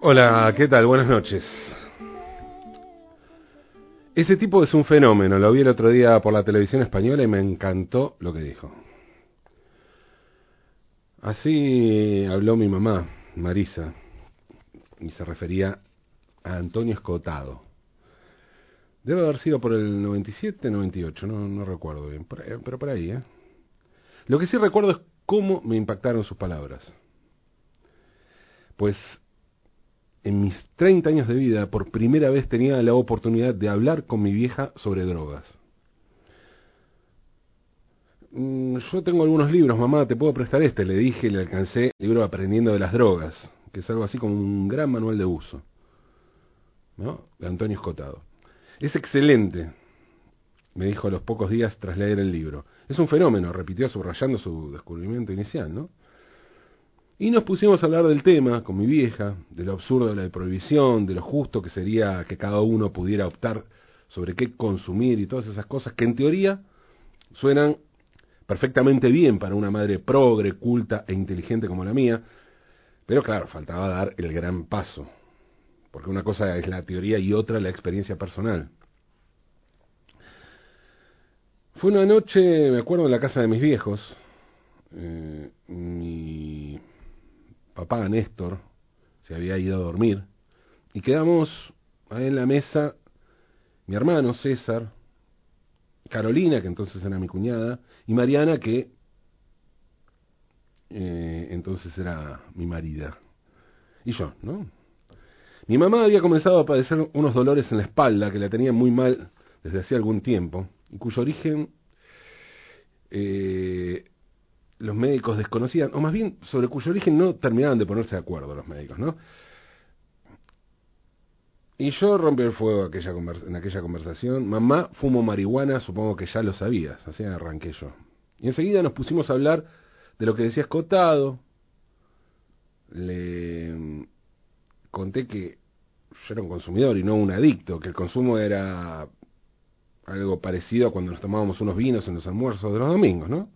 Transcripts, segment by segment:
Hola, ¿qué tal? Buenas noches. Ese tipo es un fenómeno, lo vi el otro día por la televisión española y me encantó lo que dijo. Así habló mi mamá, Marisa, y se refería a Antonio Escotado. Debe haber sido por el 97, 98, no, no recuerdo bien, pero por ahí, ¿eh? Lo que sí recuerdo es cómo me impactaron sus palabras. Pues en mis 30 años de vida, por primera vez tenía la oportunidad de hablar con mi vieja sobre drogas. Mm, yo tengo algunos libros, mamá, te puedo prestar este, le dije, le alcancé el libro Aprendiendo de las Drogas, que es algo así como un gran manual de uso, ¿no? De Antonio Escotado. Es excelente, me dijo a los pocos días tras leer el libro. Es un fenómeno, repitió subrayando su descubrimiento inicial, ¿no? Y nos pusimos a hablar del tema con mi vieja, de lo absurdo de la prohibición, de lo justo que sería que cada uno pudiera optar sobre qué consumir y todas esas cosas que en teoría suenan perfectamente bien para una madre progre, culta e inteligente como la mía, pero claro, faltaba dar el gran paso, porque una cosa es la teoría y otra la experiencia personal. Fue una noche, me acuerdo, en la casa de mis viejos. Eh, mi papá Néstor se había ido a dormir y quedamos ahí en la mesa mi hermano César, Carolina, que entonces era mi cuñada, y Mariana, que eh, entonces era mi marida, y yo, ¿no? Mi mamá había comenzado a padecer unos dolores en la espalda que la tenían muy mal desde hacía algún tiempo, y cuyo origen eh, los médicos desconocían, o más bien sobre cuyo origen no terminaban de ponerse de acuerdo los médicos, ¿no? Y yo rompí el fuego aquella en aquella conversación. Mamá fumo marihuana, supongo que ya lo sabías, así arranqué yo. Y enseguida nos pusimos a hablar de lo que decía Escotado. Le conté que yo era un consumidor y no un adicto, que el consumo era algo parecido a cuando nos tomábamos unos vinos en los almuerzos de los domingos, ¿no?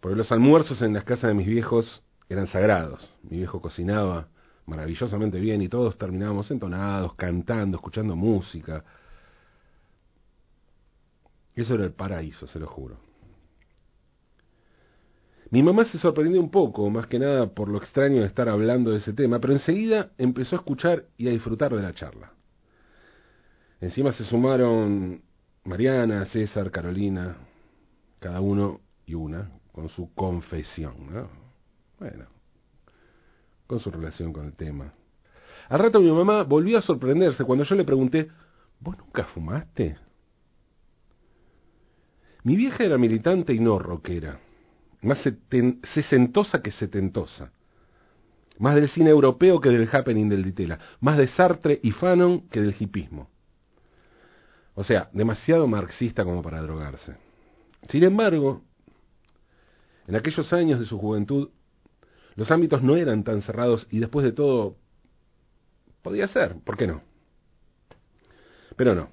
Porque los almuerzos en las casas de mis viejos eran sagrados. Mi viejo cocinaba maravillosamente bien y todos terminábamos entonados, cantando, escuchando música. Eso era el paraíso, se lo juro. Mi mamá se sorprendió un poco, más que nada por lo extraño de estar hablando de ese tema, pero enseguida empezó a escuchar y a disfrutar de la charla. Encima se sumaron Mariana, César, Carolina, cada uno y una, con su confesión, ¿no? Bueno, con su relación con el tema. Al rato mi mamá volvió a sorprenderse cuando yo le pregunté, ¿vos nunca fumaste? Mi vieja era militante y no rockera, más sesentosa que setentosa, más del cine europeo que del happening del Ditela, más de Sartre y Fanon que del hipismo. O sea, demasiado marxista como para drogarse. Sin embargo, en aquellos años de su juventud, los ámbitos no eran tan cerrados y después de todo, podía ser, ¿por qué no? Pero no.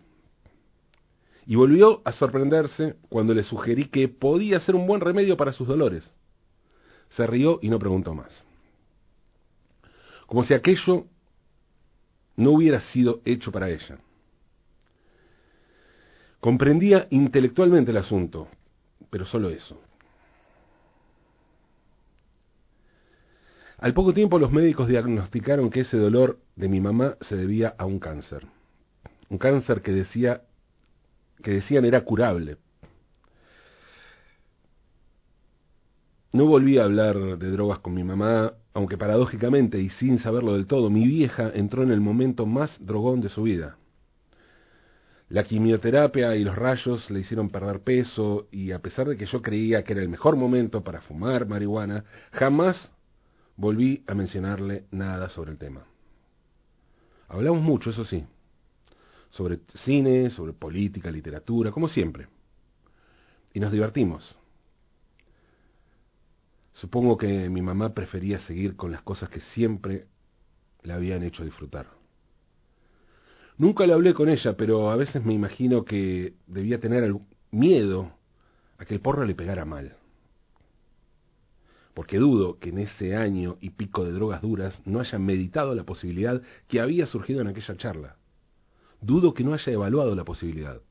Y volvió a sorprenderse cuando le sugerí que podía ser un buen remedio para sus dolores. Se rió y no preguntó más. Como si aquello no hubiera sido hecho para ella. Comprendía intelectualmente el asunto, pero solo eso. Al poco tiempo los médicos diagnosticaron que ese dolor de mi mamá se debía a un cáncer. Un cáncer que decía que decían era curable. No volví a hablar de drogas con mi mamá, aunque paradójicamente y sin saberlo del todo, mi vieja entró en el momento más drogón de su vida. La quimioterapia y los rayos le hicieron perder peso y a pesar de que yo creía que era el mejor momento para fumar marihuana, jamás volví a mencionarle nada sobre el tema. Hablamos mucho, eso sí, sobre cine, sobre política, literatura, como siempre. Y nos divertimos. Supongo que mi mamá prefería seguir con las cosas que siempre le habían hecho disfrutar. Nunca le hablé con ella, pero a veces me imagino que debía tener miedo a que el porro le pegara mal. Porque dudo que en ese año y pico de drogas duras no hayan meditado la posibilidad que había surgido en aquella charla. Dudo que no haya evaluado la posibilidad.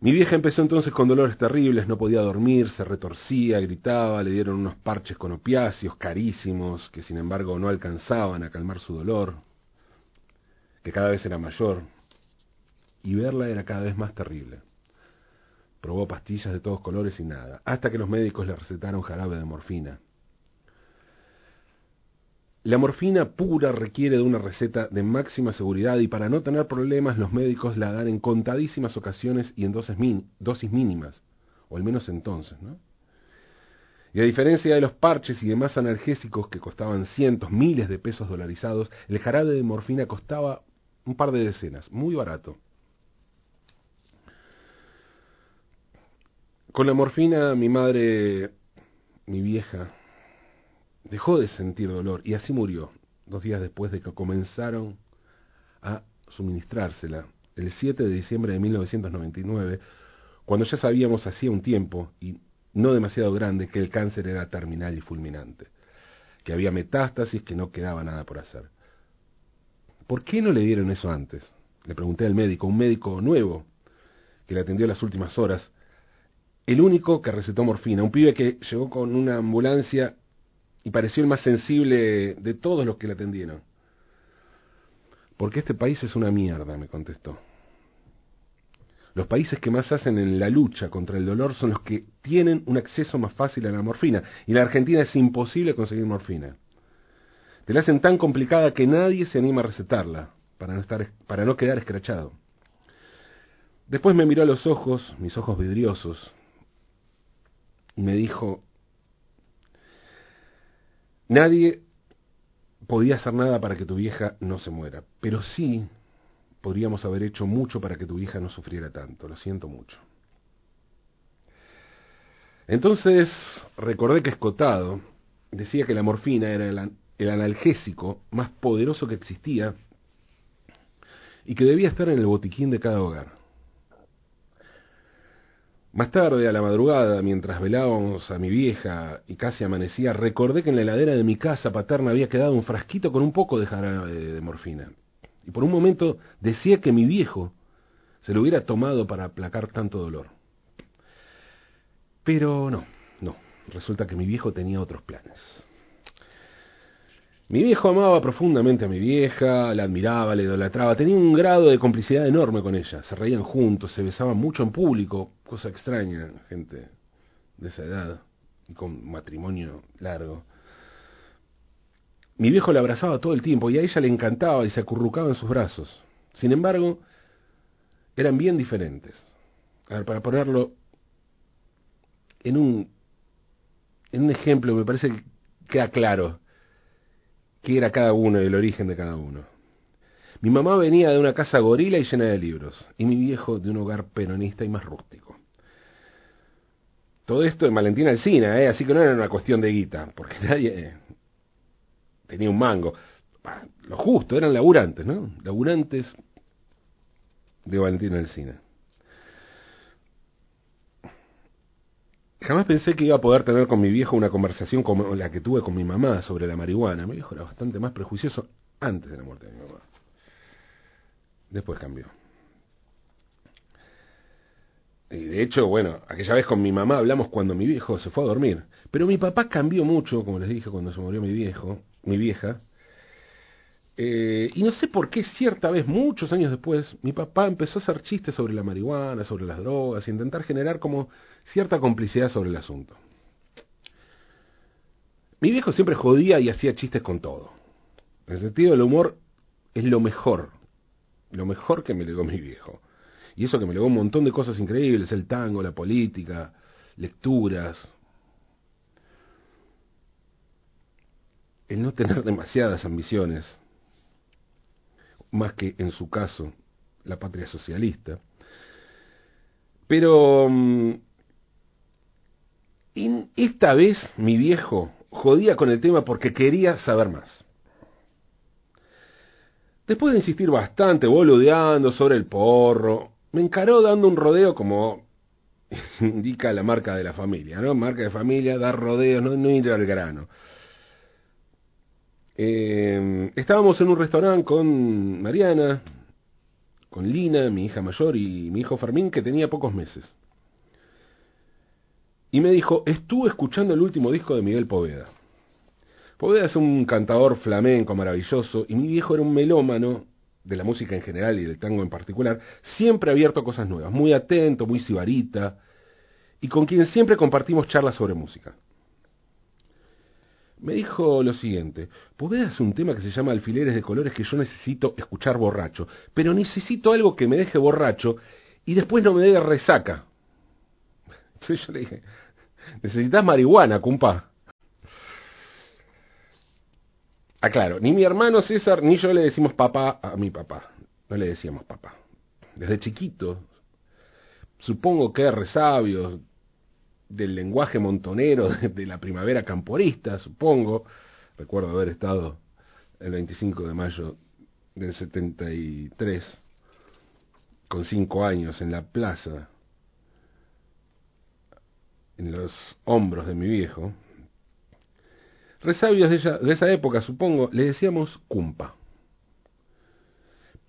Mi vieja empezó entonces con dolores terribles, no podía dormir, se retorcía, gritaba, le dieron unos parches con opiáceos carísimos que sin embargo no alcanzaban a calmar su dolor, que cada vez era mayor, y verla era cada vez más terrible. Probó pastillas de todos colores y nada, hasta que los médicos le recetaron jarabe de morfina. La morfina pura requiere de una receta de máxima seguridad y para no tener problemas los médicos la dan en contadísimas ocasiones y en dosis, dosis mínimas, o al menos entonces, ¿no? Y a diferencia de los parches y demás analgésicos que costaban cientos, miles de pesos dolarizados, el jarabe de morfina costaba un par de decenas, muy barato. Con la morfina mi madre, mi vieja, dejó de sentir dolor y así murió, dos días después de que comenzaron a suministrársela, el 7 de diciembre de 1999, cuando ya sabíamos hacía un tiempo, y no demasiado grande, que el cáncer era terminal y fulminante, que había metástasis, que no quedaba nada por hacer. ¿Por qué no le dieron eso antes? Le pregunté al médico, un médico nuevo, que le atendió las últimas horas, el único que recetó morfina, un pibe que llegó con una ambulancia y pareció el más sensible de todos los que le atendieron. Porque este país es una mierda, me contestó. Los países que más hacen en la lucha contra el dolor son los que tienen un acceso más fácil a la morfina. Y en la Argentina es imposible conseguir morfina. Te la hacen tan complicada que nadie se anima a recetarla para no, estar, para no quedar escrachado. Después me miró a los ojos, mis ojos vidriosos, me dijo, nadie podía hacer nada para que tu vieja no se muera, pero sí podríamos haber hecho mucho para que tu hija no sufriera tanto, lo siento mucho. Entonces recordé que Escotado decía que la morfina era el, el analgésico más poderoso que existía y que debía estar en el botiquín de cada hogar. Más tarde, a la madrugada, mientras velábamos a mi vieja y casi amanecía, recordé que en la heladera de mi casa paterna había quedado un frasquito con un poco de jarabe de morfina. Y por un momento decía que mi viejo se lo hubiera tomado para aplacar tanto dolor. Pero no, no. Resulta que mi viejo tenía otros planes. Mi viejo amaba profundamente a mi vieja, la admiraba, la idolatraba, tenía un grado de complicidad enorme con ella, se reían juntos, se besaban mucho en público, cosa extraña, gente de esa edad, con matrimonio largo. Mi viejo la abrazaba todo el tiempo y a ella le encantaba y se acurrucaba en sus brazos. Sin embargo, eran bien diferentes. A ver, para ponerlo en un, en un ejemplo, me parece que queda claro qué era cada uno y el origen de cada uno. Mi mamá venía de una casa gorila y llena de libros, y mi viejo de un hogar peronista y más rústico. Todo esto en Valentina Alcina, ¿eh? así que no era una cuestión de guita, porque nadie tenía un mango. Lo justo, eran laburantes, ¿no? Laburantes de Valentina Alcina. Jamás pensé que iba a poder tener con mi viejo una conversación como la que tuve con mi mamá sobre la marihuana. Mi viejo era bastante más prejuicioso antes de la muerte de mi mamá. Después cambió. Y de hecho, bueno, aquella vez con mi mamá hablamos cuando mi viejo se fue a dormir. Pero mi papá cambió mucho, como les dije, cuando se murió mi viejo, mi vieja. Eh, y no sé por qué cierta vez, muchos años después, mi papá empezó a hacer chistes sobre la marihuana, sobre las drogas, y intentar generar como cierta complicidad sobre el asunto. Mi viejo siempre jodía y hacía chistes con todo. En el sentido del humor es lo mejor, lo mejor que me legó mi viejo. Y eso que me legó un montón de cosas increíbles, el tango, la política, lecturas. El no tener demasiadas ambiciones, más que en su caso la patria socialista. Pero mm, esta vez mi viejo jodía con el tema porque quería saber más. Después de insistir bastante, boludeando sobre el porro, me encaró dando un rodeo como indica la marca de la familia, ¿no? Marca de familia, dar rodeos, no, ir al grano. Eh, estábamos en un restaurante con Mariana, con Lina, mi hija mayor, y mi hijo Fermín, que tenía pocos meses. Y me dijo, estuve escuchando el último disco de Miguel Poveda. Poveda es un cantador flamenco maravilloso, y mi viejo era un melómano de la música en general y del tango en particular, siempre abierto a cosas nuevas, muy atento, muy sibarita, y con quien siempre compartimos charlas sobre música. Me dijo lo siguiente, Poveda es un tema que se llama Alfileres de Colores que yo necesito escuchar borracho, pero necesito algo que me deje borracho y después no me dé resaca. Entonces yo le dije, necesitas marihuana, cumpa. Ah, claro, ni mi hermano César ni yo le decimos papá a mi papá. No le decíamos papá. Desde chiquito, supongo que resabios del lenguaje montonero de, la primavera camporista, supongo. Recuerdo haber estado el 25 de mayo del 73, con cinco años, en la plaza, en los hombros de mi viejo, resabios de, de esa época, supongo, le decíamos cumpa.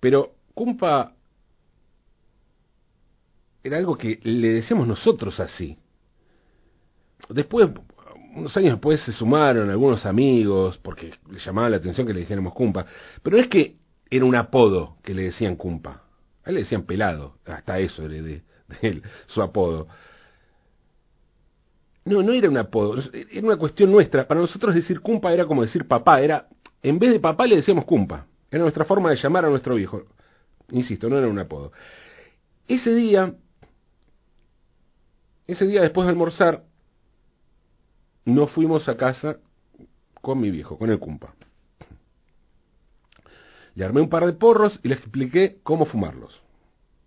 Pero cumpa era algo que le decíamos nosotros así. Después, unos años después se sumaron algunos amigos, porque le llamaba la atención que le dijéramos cumpa. Pero no es que era un apodo que le decían cumpa. A él le decían pelado, hasta eso era de, él, su apodo. No, no era un apodo, era una cuestión nuestra. Para nosotros decir cumpa era como decir papá, era, en vez de papá le decíamos cumpa. Era nuestra forma de llamar a nuestro viejo. Insisto, no era un apodo. Ese día, ese día después de almorzar, nos fuimos a casa con mi viejo, con el cumpa. Le armé un par de porros y le expliqué cómo fumarlos.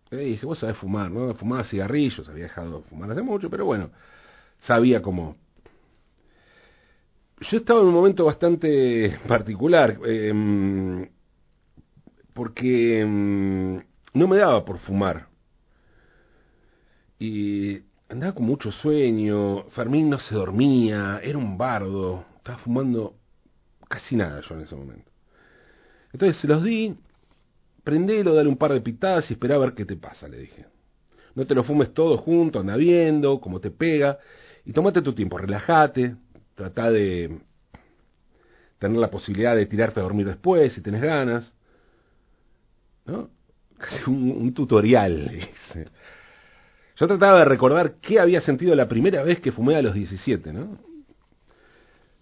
Le dije, vos sabés fumar, ¿no? Fumaba cigarrillos, había dejado de fumar hace mucho, pero bueno, sabía cómo. Yo estaba en un momento bastante particular, em, porque em, no me daba por fumar. Y andaba con mucho sueño, Fermín no se dormía, era un bardo, estaba fumando casi nada yo en ese momento. Entonces se los di, prendelo, dale un par de pitadas y espera a ver qué te pasa, le dije. No te lo fumes todo junto, anda viendo cómo te pega, y tómate tu tiempo, relájate, trata de tener la posibilidad de tirarte a dormir después si tenés ganas. ¿No? Casi un, un tutorial. Dice. Yo trataba de recordar qué había sentido la primera vez que fumé a los 17, ¿no?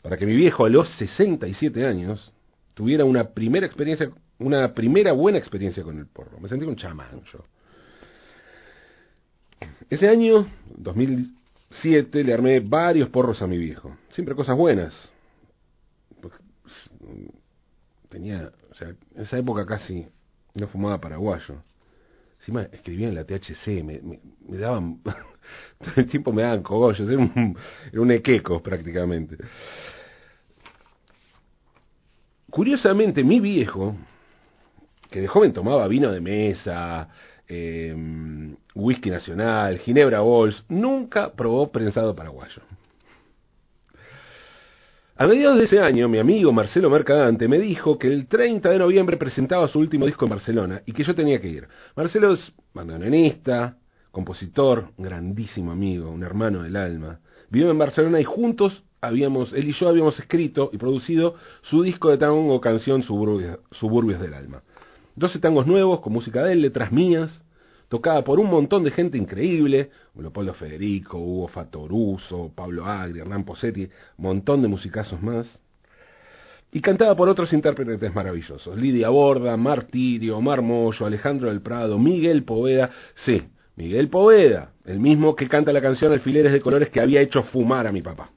Para que mi viejo a los 67 años tuviera una primera experiencia, una primera buena experiencia con el porro. Me sentí un chamán yo. Ese año, 2007, le armé varios porros a mi viejo. Siempre cosas buenas. Tenía, o sea, en esa época casi no fumaba paraguayo. Encima escribía en la THC, me, daban, todo el tiempo me daban cogollos, era un, un equeco prácticamente. Curiosamente, mi viejo, que de joven tomaba vino de mesa, eh, whisky nacional, ginebra Bols, nunca probó prensado paraguayo. A mediados de ese año, mi amigo Marcelo Mercadante me dijo que el 30 de noviembre presentaba su último disco en Barcelona y que yo tenía que ir. Marcelo es bandoneonista, compositor, grandísimo amigo, un hermano del alma. Vivió en Barcelona y juntos habíamos, él y yo habíamos escrito y producido su disco de tango canción Suburbios, Suburbios del Alma. Doce tangos nuevos con música de él, letras mías, tocada por un montón de gente increíble, Leopoldo Federico, Hugo Fatoruso, Pablo Agri, Hernán Posetti, montón de musicazos más, y cantada por otros intérpretes maravillosos, Lidia Borda, Martirio, Marmollo, Alejandro del Prado, Miguel Poveda, sí, Miguel Poveda, el mismo que canta la canción Alfileres de Colores que había hecho fumar a mi papá.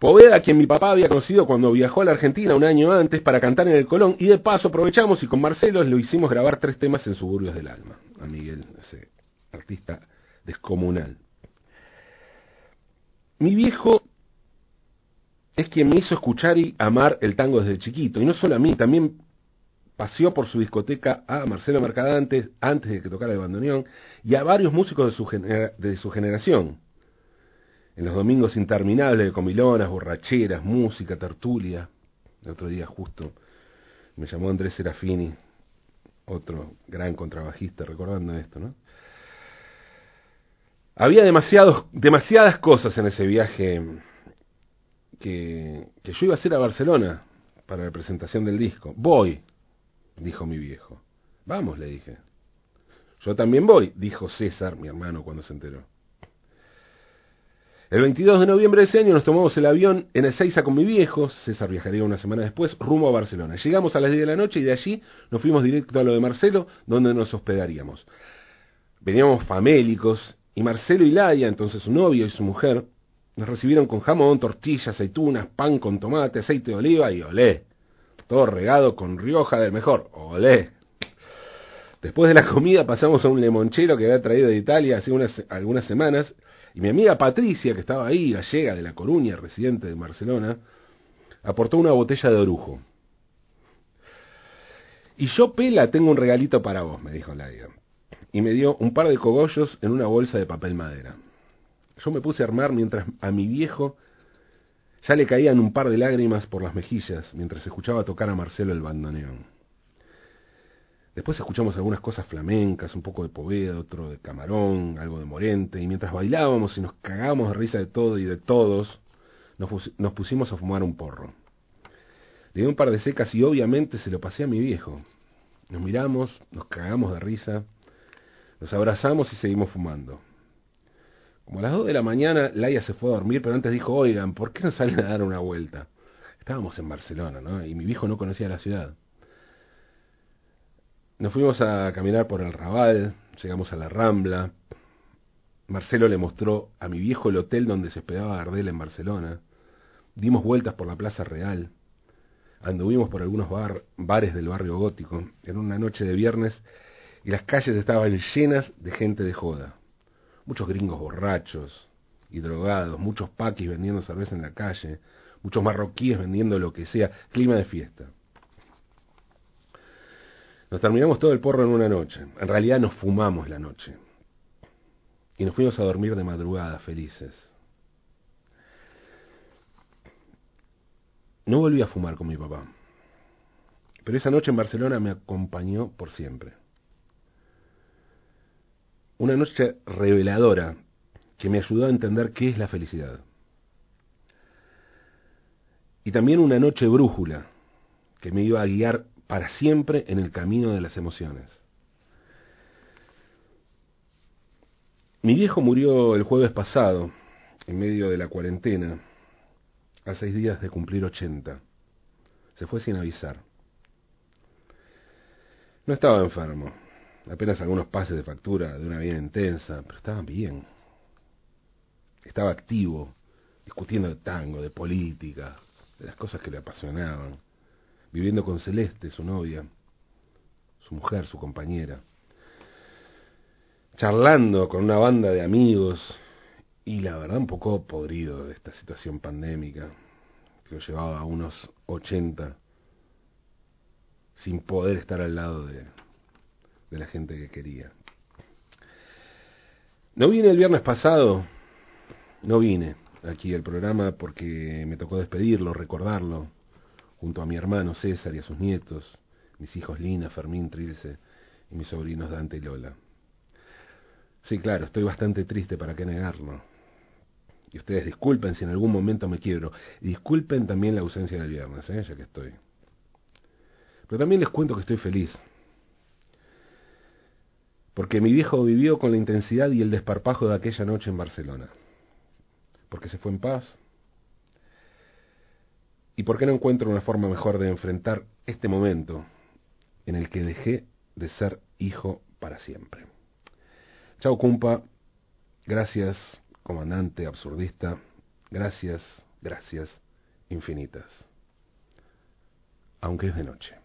Poveda, quien mi papá había conocido cuando viajó a la Argentina un año antes para cantar en el Colón, y de paso aprovechamos y con Marcelo lo hicimos grabar tres temas en Suburbios del Alma, a Miguel, ese artista descomunal. Mi viejo es quien me hizo escuchar y amar el tango desde chiquito, y no solo a mí, también paseó por su discoteca a Marcelo Mercadante antes de que tocara el bandoneón y a varios músicos de su, de su generación. En los domingos interminables de comilonas, borracheras, música, tertulia. El otro día justo me llamó Andrés Serafini, otro gran contrabajista, recordando esto, ¿no? Había demasiados, demasiadas cosas en ese viaje que, que yo iba a hacer a Barcelona para la presentación del disco. Voy, dijo mi viejo. Vamos, le dije. Yo también voy, dijo César, mi hermano, cuando se enteró. El 22 de noviembre de ese año nos tomamos el avión en Ezeiza con mi viejo, César viajaría una semana después, rumbo a Barcelona. Llegamos a las 10 de la noche y de allí nos fuimos directo a lo de Marcelo, donde nos hospedaríamos. Veníamos famélicos y Marcelo y Laia, entonces su novio y su mujer, nos recibieron con jamón, tortillas, aceitunas, pan con tomate, aceite de oliva y olé todo regado con Rioja del mejor, olé. Después de la comida pasamos a un limonchero que había traído de Italia hace unas, algunas semanas, y mi amiga Patricia, que estaba ahí, gallega de La Coruña, residente de Barcelona, aportó una botella de orujo. Y yo, Pela, tengo un regalito para vos, me dijo Laia. Y me dio un par de cogollos en una bolsa de papel madera. Yo me puse a armar mientras a mi viejo ya le caían un par de lágrimas por las mejillas mientras escuchaba tocar a Marcelo el bandoneón. Después escuchamos algunas cosas flamencas, un poco de Poveda, otro de Camarón, algo de Morente, y mientras bailábamos y nos cagábamos de risa de todo y de todos, nos, pusimos a fumar un porro. Le di un par de secas y obviamente se lo pasé a mi viejo. Nos miramos, nos cagamos de risa, nos abrazamos y seguimos fumando. Como a las 2 de la mañana, Laia se fue a dormir, pero antes dijo, oigan, ¿por qué no salen a dar una vuelta? Estábamos en Barcelona, ¿no? Y mi viejo no conocía la ciudad. Nos fuimos a caminar por el Raval, llegamos a la Rambla. Marcelo le mostró a mi viejo el hotel donde se hospedaba Gardel en Barcelona. Dimos vueltas por la Plaza Real. Anduvimos por algunos bares del barrio gótico. en una noche de viernes y las calles estaban llenas de gente de joda muchos gringos borrachos y drogados, muchos paquis vendiendo cerveza en la calle, muchos marroquíes vendiendo lo que sea, clima de fiesta. Nos terminamos todo el porro en una noche, en realidad nos fumamos la noche y nos fuimos a dormir de madrugada felices. No volví a fumar con mi papá, pero esa noche en Barcelona me acompañó por siempre. Una noche reveladora que me ayudó a entender qué es la felicidad. Y también una noche brújula que me iba a guiar para siempre en el camino de las emociones. Mi viejo murió el jueves pasado, en medio de la cuarentena, a seis días de cumplir ochenta. Se fue sin avisar. No estaba enfermo, apenas algunos pases de factura de una vida intensa, pero estaba bien. Estaba activo, discutiendo de tango, de política, de las cosas que le apasionaban, viviendo con Celeste, su novia, su mujer, su compañera, charlando con una banda de amigos y la verdad un poco podrido de esta situación pandémica que lo llevaba a unos 80 sin poder estar al lado de, de la gente que quería. No vine el viernes pasado, no vine aquí al programa porque me tocó despedirlo, recordarlo, junto a mi hermano César y a sus nietos, mis hijos Lina, Fermín, Trilce y mis sobrinos Dante y Lola. Sí, claro, estoy bastante triste, ¿para qué negarlo? Y ustedes disculpen si en algún momento me quiebro. Disculpen también la ausencia del viernes, ¿eh? ya que estoy. Pero también les cuento que estoy feliz porque mi viejo vivió con la intensidad y el desparpajo de aquella noche en Barcelona, porque se fue en paz, y porque no encuentro una forma mejor de enfrentar este momento en el que dejé de ser hijo para siempre. Chao, cumpa, gracias, comandante absurdista, gracias, gracias infinitas, aunque es de noche.